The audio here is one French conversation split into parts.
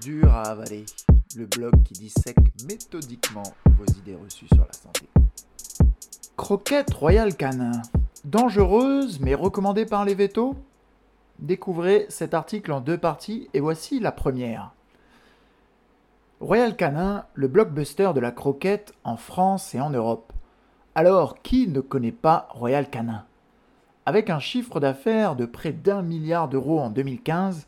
dur à avaler, le blog qui dissèque méthodiquement vos idées reçues sur la santé. Croquette Royal Canin, dangereuse mais recommandée par les vétos? Découvrez cet article en deux parties et voici la première. Royal Canin, le blockbuster de la croquette en France et en Europe. Alors, qui ne connaît pas Royal Canin? Avec un chiffre d'affaires de près d'un milliard d'euros en 2015,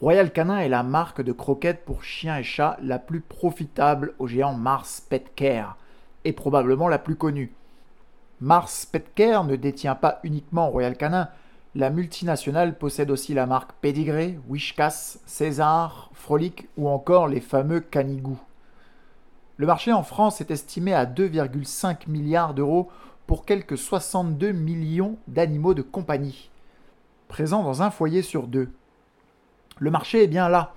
Royal Canin est la marque de croquettes pour chiens et chats la plus profitable au géant Mars Pet Care et probablement la plus connue. Mars Pet Care ne détient pas uniquement Royal Canin, la multinationale possède aussi la marque Pedigree, Wishkas, César, Frolic ou encore les fameux Canigou. Le marché en France est estimé à 2,5 milliards d'euros pour quelques 62 millions d'animaux de compagnie, présents dans un foyer sur deux. Le marché est bien là.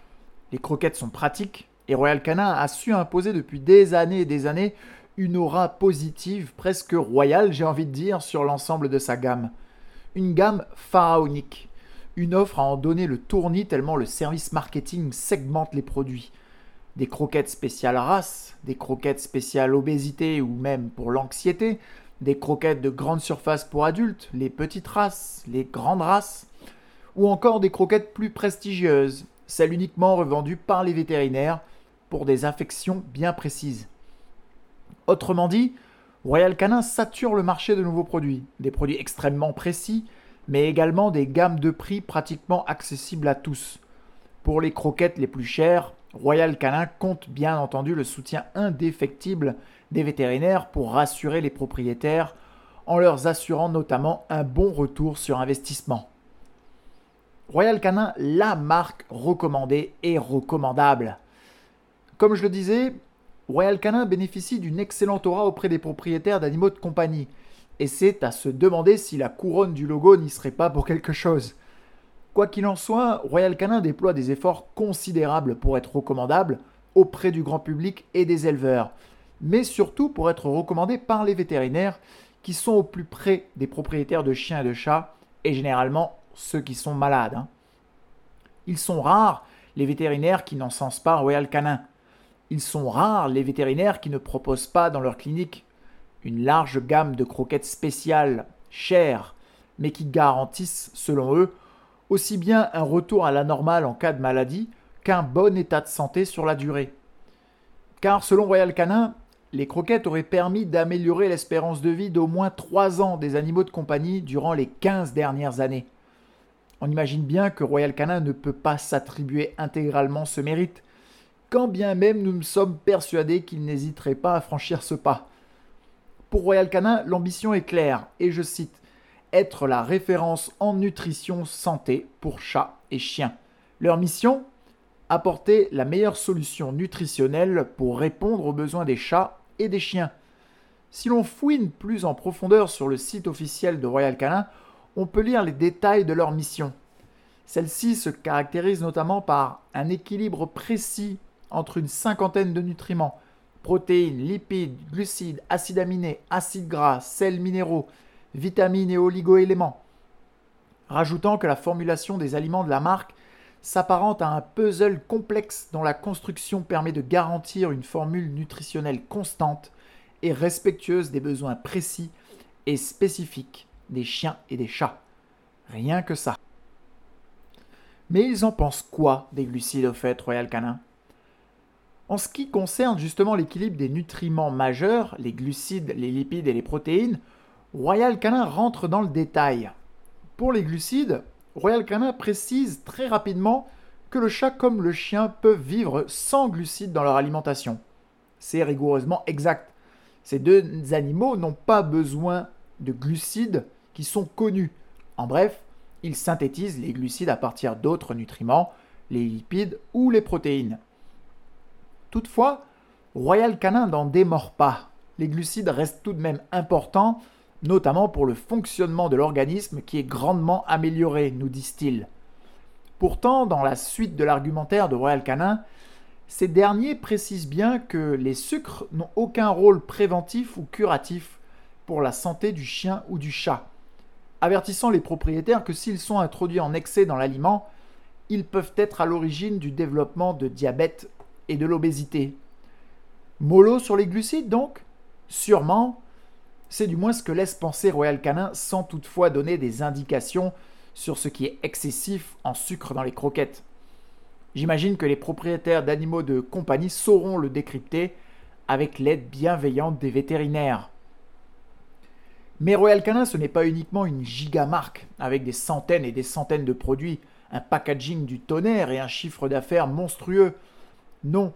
Les croquettes sont pratiques et Royal Canin a su imposer depuis des années et des années une aura positive, presque royale, j'ai envie de dire, sur l'ensemble de sa gamme. Une gamme pharaonique. Une offre à en donner le tournis tellement le service marketing segmente les produits. Des croquettes spéciales race, des croquettes spéciales obésité ou même pour l'anxiété, des croquettes de grande surface pour adultes, les petites races, les grandes races, ou encore des croquettes plus prestigieuses, celles uniquement revendues par les vétérinaires pour des affections bien précises. Autrement dit, Royal Canin sature le marché de nouveaux produits, des produits extrêmement précis, mais également des gammes de prix pratiquement accessibles à tous. Pour les croquettes les plus chères, Royal Canin compte bien entendu le soutien indéfectible des vétérinaires pour rassurer les propriétaires en leur assurant notamment un bon retour sur investissement. Royal Canin, la marque recommandée et recommandable. Comme je le disais, Royal Canin bénéficie d'une excellente aura auprès des propriétaires d'animaux de compagnie. Et c'est à se demander si la couronne du logo n'y serait pas pour quelque chose. Quoi qu'il en soit, Royal Canin déploie des efforts considérables pour être recommandable auprès du grand public et des éleveurs, mais surtout pour être recommandé par les vétérinaires qui sont au plus près des propriétaires de chiens et de chats, et généralement ceux qui sont malades. Hein. Ils sont rares les vétérinaires qui n'encensent pas Royal Canin. Ils sont rares les vétérinaires qui ne proposent pas dans leur clinique une large gamme de croquettes spéciales, chères, mais qui garantissent, selon eux, aussi bien un retour à la normale en cas de maladie qu'un bon état de santé sur la durée. Car selon Royal Canin, les croquettes auraient permis d'améliorer l'espérance de vie d'au moins 3 ans des animaux de compagnie durant les 15 dernières années. On imagine bien que Royal Canin ne peut pas s'attribuer intégralement ce mérite, quand bien même nous sommes persuadés qu'il n'hésiterait pas à franchir ce pas. Pour Royal Canin, l'ambition est claire, et je cite être la référence en nutrition santé pour chats et chiens. Leur mission Apporter la meilleure solution nutritionnelle pour répondre aux besoins des chats et des chiens. Si l'on fouine plus en profondeur sur le site officiel de Royal Canin, on peut lire les détails de leur mission. Celle-ci se caractérise notamment par un équilibre précis entre une cinquantaine de nutriments, protéines, lipides, glucides, acides aminés, acides gras, sels minéraux, vitamines et oligoéléments. Rajoutant que la formulation des aliments de la marque s'apparente à un puzzle complexe dont la construction permet de garantir une formule nutritionnelle constante et respectueuse des besoins précis et spécifiques des chiens et des chats. Rien que ça. Mais ils en pensent quoi des glucides au fait, Royal Canin? En ce qui concerne justement l'équilibre des nutriments majeurs, les glucides, les lipides et les protéines, Royal Canin rentre dans le détail. Pour les glucides, Royal Canin précise très rapidement que le chat comme le chien peuvent vivre sans glucides dans leur alimentation. C'est rigoureusement exact. Ces deux animaux n'ont pas besoin de glucides qui sont connus. En bref, ils synthétisent les glucides à partir d'autres nutriments, les lipides ou les protéines. Toutefois, Royal Canin n'en démord pas. Les glucides restent tout de même importants, notamment pour le fonctionnement de l'organisme qui est grandement amélioré, nous disent-ils. Pourtant, dans la suite de l'argumentaire de Royal Canin, ces derniers précisent bien que les sucres n'ont aucun rôle préventif ou curatif la santé du chien ou du chat, avertissant les propriétaires que s'ils sont introduits en excès dans l'aliment, ils peuvent être à l'origine du développement de diabète et de l'obésité. Mollo sur les glucides donc? Sûrement. C'est du moins ce que laisse penser Royal Canin sans toutefois donner des indications sur ce qui est excessif en sucre dans les croquettes. J'imagine que les propriétaires d'animaux de compagnie sauront le décrypter avec l'aide bienveillante des vétérinaires. Mais Royal Canin, ce n'est pas uniquement une gigamarque avec des centaines et des centaines de produits, un packaging du tonnerre et un chiffre d'affaires monstrueux. Non,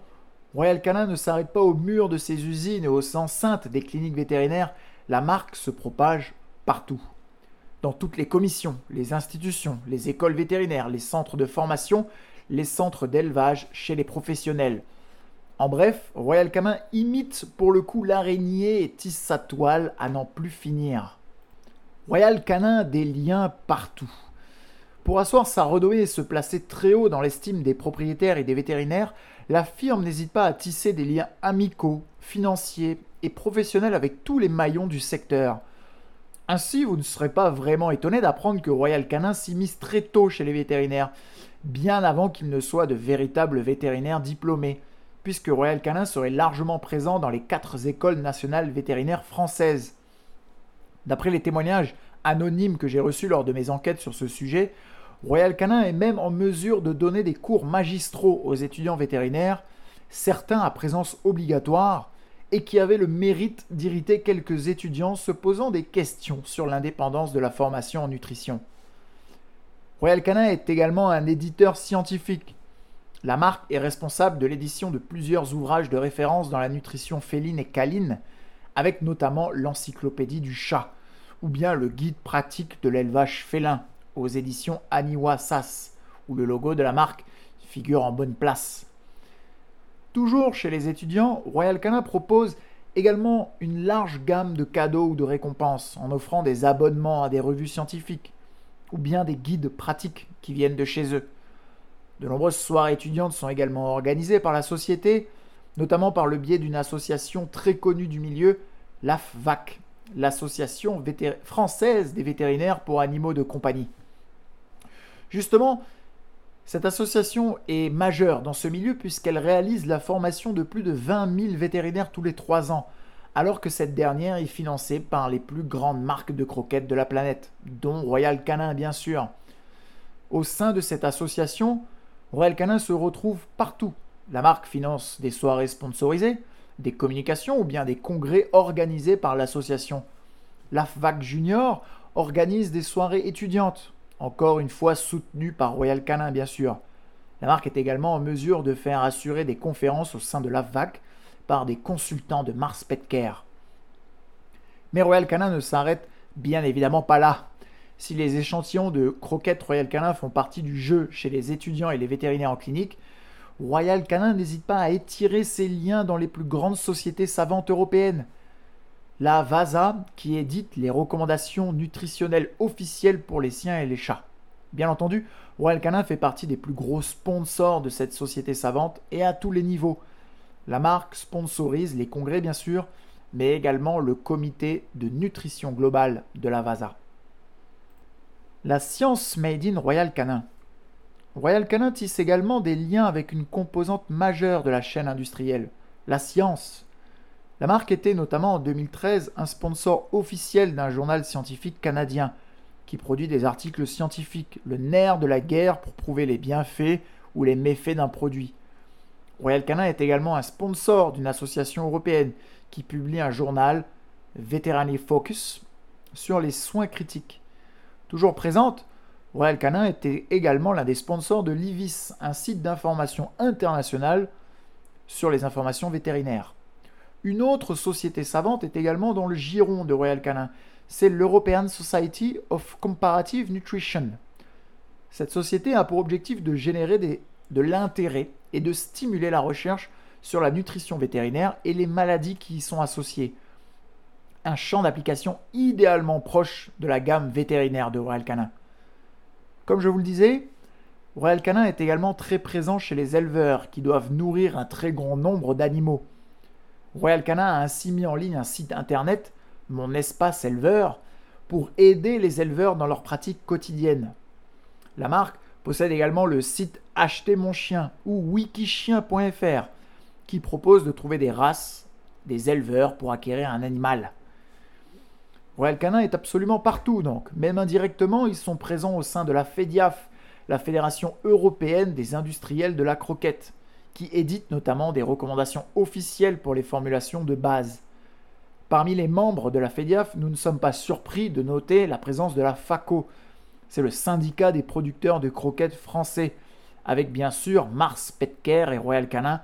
Royal Canin ne s'arrête pas au mur de ses usines et aux enceintes des cliniques vétérinaires, la marque se propage partout. Dans toutes les commissions, les institutions, les écoles vétérinaires, les centres de formation, les centres d'élevage chez les professionnels. En bref, Royal Canin imite pour le coup l'araignée et tisse sa toile à n'en plus finir. Royal Canin des liens partout. Pour asseoir sa renommée et se placer très haut dans l'estime des propriétaires et des vétérinaires, la firme n'hésite pas à tisser des liens amicaux, financiers et professionnels avec tous les maillons du secteur. Ainsi, vous ne serez pas vraiment étonné d'apprendre que Royal Canin s'immisce très tôt chez les vétérinaires, bien avant qu'ils ne soient de véritables vétérinaires diplômés, puisque Royal Canin serait largement présent dans les quatre écoles nationales vétérinaires françaises. D'après les témoignages anonymes que j'ai reçus lors de mes enquêtes sur ce sujet, Royal Canin est même en mesure de donner des cours magistraux aux étudiants vétérinaires, certains à présence obligatoire, et qui avaient le mérite d'irriter quelques étudiants se posant des questions sur l'indépendance de la formation en nutrition. Royal Canin est également un éditeur scientifique. La marque est responsable de l'édition de plusieurs ouvrages de référence dans la nutrition féline et caline, avec notamment l'encyclopédie du chat, ou bien le guide pratique de l'élevage félin, aux éditions Aniwa Sas, où le logo de la marque figure en bonne place. Toujours chez les étudiants, Royal Canin propose également une large gamme de cadeaux ou de récompenses en offrant des abonnements à des revues scientifiques ou bien des guides pratiques qui viennent de chez eux. De nombreuses soirées étudiantes sont également organisées par la société, notamment par le biais d'une association très connue du milieu, l'AFVAC, l'Association française des vétérinaires pour animaux de compagnie. Justement, cette association est majeure dans ce milieu puisqu'elle réalise la formation de plus de 20 000 vétérinaires tous les trois ans, alors que cette dernière est financée par les plus grandes marques de croquettes de la planète, dont Royal Canin bien sûr. Au sein de cette association, Royal Canin se retrouve partout. La marque finance des soirées sponsorisées, des communications ou bien des congrès organisés par l'association. L'AFVAC Junior organise des soirées étudiantes, encore une fois soutenu par Royal Canin bien sûr. La marque est également en mesure de faire assurer des conférences au sein de l'AFVAC par des consultants de Mars Petcare. Mais Royal Canin ne s'arrête bien évidemment pas là. Si les échantillons de croquettes Royal Canin font partie du jeu chez les étudiants et les vétérinaires en clinique, Royal Canin n'hésite pas à étirer ses liens dans les plus grandes sociétés savantes européennes la VASA qui édite les recommandations nutritionnelles officielles pour les chiens et les chats. Bien entendu, Royal Canin fait partie des plus gros sponsors de cette société savante et à tous les niveaux. La marque sponsorise les congrès bien sûr, mais également le comité de nutrition globale de la VASA. La science made in Royal Canin. Royal Canin tisse également des liens avec une composante majeure de la chaîne industrielle, la science la marque était notamment en 2013 un sponsor officiel d'un journal scientifique canadien qui produit des articles scientifiques, le nerf de la guerre pour prouver les bienfaits ou les méfaits d'un produit. Royal Canin est également un sponsor d'une association européenne qui publie un journal, Veterinary Focus, sur les soins critiques. Toujours présente, Royal Canin était également l'un des sponsors de l'IVIS, un site d'information international sur les informations vétérinaires. Une autre société savante est également dans le giron de Royal Canin. C'est l'European Society of Comparative Nutrition. Cette société a pour objectif de générer de l'intérêt et de stimuler la recherche sur la nutrition vétérinaire et les maladies qui y sont associées. Un champ d'application idéalement proche de la gamme vétérinaire de Royal Canin. Comme je vous le disais, Royal Canin est également très présent chez les éleveurs qui doivent nourrir un très grand nombre d'animaux. Royal Canin a ainsi mis en ligne un site internet, Mon Espace Éleveur, pour aider les éleveurs dans leurs pratiques quotidiennes. La marque possède également le site Acheter mon chien ou wikishien.fr qui propose de trouver des races, des éleveurs pour acquérir un animal. Royal Canin est absolument partout donc, même indirectement, ils sont présents au sein de la FEDIAF, la Fédération européenne des industriels de la croquette, qui édite notamment des recommandations officielles pour les formulations de base. Parmi les membres de la FEDIAF, nous ne sommes pas surpris de noter la présence de la FACO. C'est le syndicat des producteurs de croquettes français, avec bien sûr Mars Petker et Royal Canin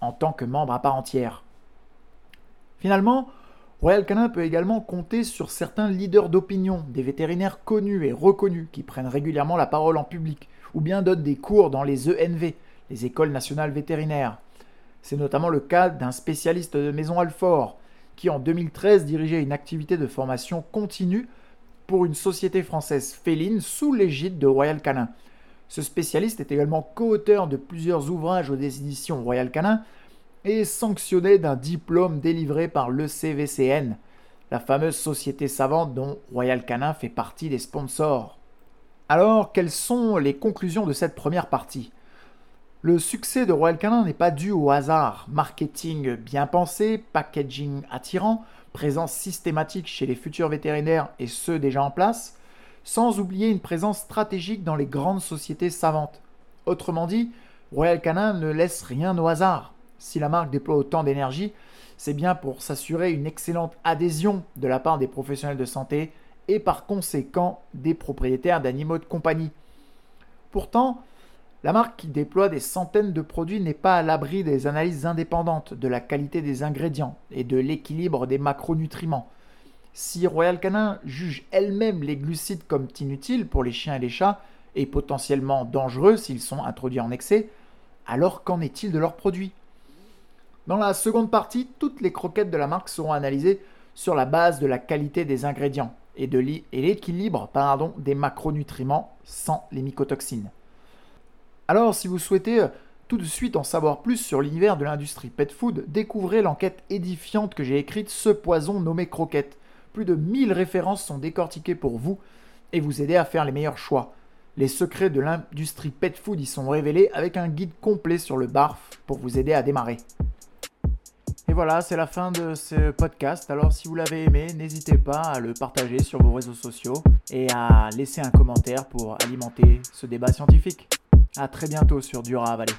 en tant que membres à part entière. Finalement, Royal Canin peut également compter sur certains leaders d'opinion, des vétérinaires connus et reconnus qui prennent régulièrement la parole en public, ou bien donnent des cours dans les ENV, les écoles nationales vétérinaires. C'est notamment le cas d'un spécialiste de Maison Alfort, qui en 2013 dirigeait une activité de formation continue pour une société française féline sous l'égide de Royal Canin. Ce spécialiste est également co-auteur de plusieurs ouvrages aux éditions Royal Canin et sanctionné d'un diplôme délivré par l'ECVCN, la fameuse société savante dont Royal Canin fait partie des sponsors. Alors, quelles sont les conclusions de cette première partie? Le succès de Royal Canin n'est pas dû au hasard. Marketing bien pensé, packaging attirant, présence systématique chez les futurs vétérinaires et ceux déjà en place, sans oublier une présence stratégique dans les grandes sociétés savantes. Autrement dit, Royal Canin ne laisse rien au hasard. Si la marque déploie autant d'énergie, c'est bien pour s'assurer une excellente adhésion de la part des professionnels de santé et par conséquent des propriétaires d'animaux de compagnie. Pourtant, la marque qui déploie des centaines de produits n'est pas à l'abri des analyses indépendantes de la qualité des ingrédients et de l'équilibre des macronutriments. Si Royal Canin juge elle-même les glucides comme inutiles pour les chiens et les chats et potentiellement dangereux s'ils sont introduits en excès, alors qu'en est-il de leurs produits? Dans la seconde partie, toutes les croquettes de la marque seront analysées sur la base de la qualité des ingrédients et de l'équilibre des macronutriments sans les mycotoxines. Alors, si vous souhaitez euh, tout de suite en savoir plus sur l'univers de l'industrie pet food, découvrez l'enquête édifiante que j'ai écrite Ce poison nommé croquette. Plus de 1000 références sont décortiquées pour vous et vous aider à faire les meilleurs choix. Les secrets de l'industrie pet food y sont révélés avec un guide complet sur le barf pour vous aider à démarrer. Et voilà, c'est la fin de ce podcast. Alors si vous l'avez aimé, n'hésitez pas à le partager sur vos réseaux sociaux et à laisser un commentaire pour alimenter ce débat scientifique. A très bientôt sur Dura Valley.